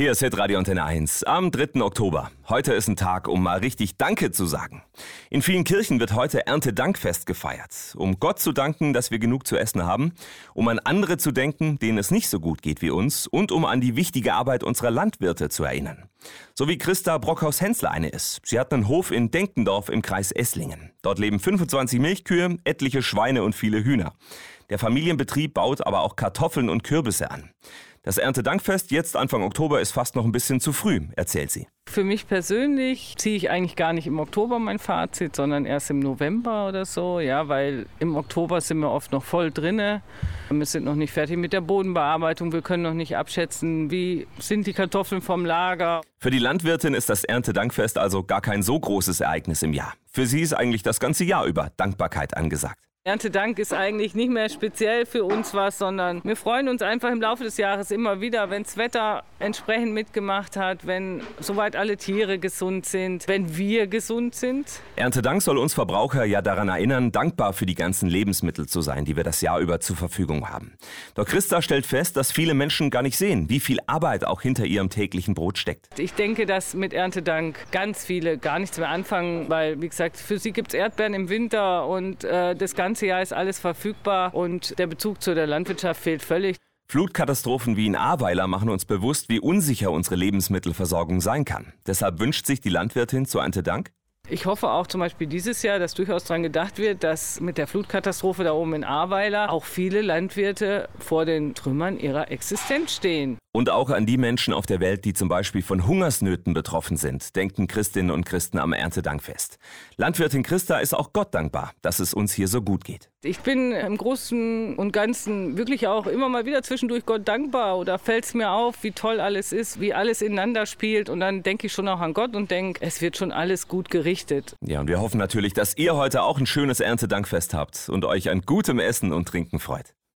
Hier ist Hitradio Antenne 1 am 3. Oktober. Heute ist ein Tag, um mal richtig Danke zu sagen. In vielen Kirchen wird heute Erntedankfest gefeiert, um Gott zu danken, dass wir genug zu essen haben, um an andere zu denken, denen es nicht so gut geht wie uns und um an die wichtige Arbeit unserer Landwirte zu erinnern. So wie Christa Brockhaus-Hensler eine ist. Sie hat einen Hof in Denkendorf im Kreis Esslingen. Dort leben 25 Milchkühe, etliche Schweine und viele Hühner. Der Familienbetrieb baut aber auch Kartoffeln und Kürbisse an. Das Erntedankfest jetzt Anfang Oktober ist fast noch ein bisschen zu früh, erzählt sie. Für mich persönlich ziehe ich eigentlich gar nicht im Oktober mein Fazit, sondern erst im November oder so, ja, weil im Oktober sind wir oft noch voll drinne. Wir sind noch nicht fertig mit der Bodenbearbeitung, wir können noch nicht abschätzen, wie sind die Kartoffeln vom Lager. Für die Landwirtin ist das Erntedankfest also gar kein so großes Ereignis im Jahr. Für sie ist eigentlich das ganze Jahr über Dankbarkeit angesagt. Erntedank ist eigentlich nicht mehr speziell für uns was, sondern wir freuen uns einfach im Laufe des Jahres immer wieder, wenn das Wetter entsprechend mitgemacht hat, wenn soweit alle Tiere gesund sind, wenn wir gesund sind. Erntedank soll uns Verbraucher ja daran erinnern, dankbar für die ganzen Lebensmittel zu sein, die wir das Jahr über zur Verfügung haben. Doch Christa stellt fest, dass viele Menschen gar nicht sehen, wie viel Arbeit auch hinter ihrem täglichen Brot steckt. Ich denke, dass mit Erntedank ganz viele gar nichts mehr anfangen, weil, wie gesagt, für sie gibt es Erdbeeren im Winter und äh, das Ganze ganze Jahr ist alles verfügbar und der Bezug zu der Landwirtschaft fehlt völlig. Flutkatastrophen wie in Ahrweiler machen uns bewusst, wie unsicher unsere Lebensmittelversorgung sein kann. Deshalb wünscht sich die Landwirtin zu Ante Dank ich hoffe auch zum Beispiel dieses Jahr, dass durchaus daran gedacht wird, dass mit der Flutkatastrophe da oben in Ahrweiler auch viele Landwirte vor den Trümmern ihrer Existenz stehen. Und auch an die Menschen auf der Welt, die zum Beispiel von Hungersnöten betroffen sind, denken Christinnen und Christen am Erntedankfest. Landwirtin Christa ist auch Gott dankbar, dass es uns hier so gut geht. Ich bin im Großen und Ganzen wirklich auch immer mal wieder zwischendurch Gott dankbar oder fällt es mir auf, wie toll alles ist, wie alles ineinander spielt. Und dann denke ich schon auch an Gott und denke, es wird schon alles gut gerichtet. Ja, und wir hoffen natürlich, dass ihr heute auch ein schönes Erntedankfest habt und euch an gutem Essen und Trinken freut.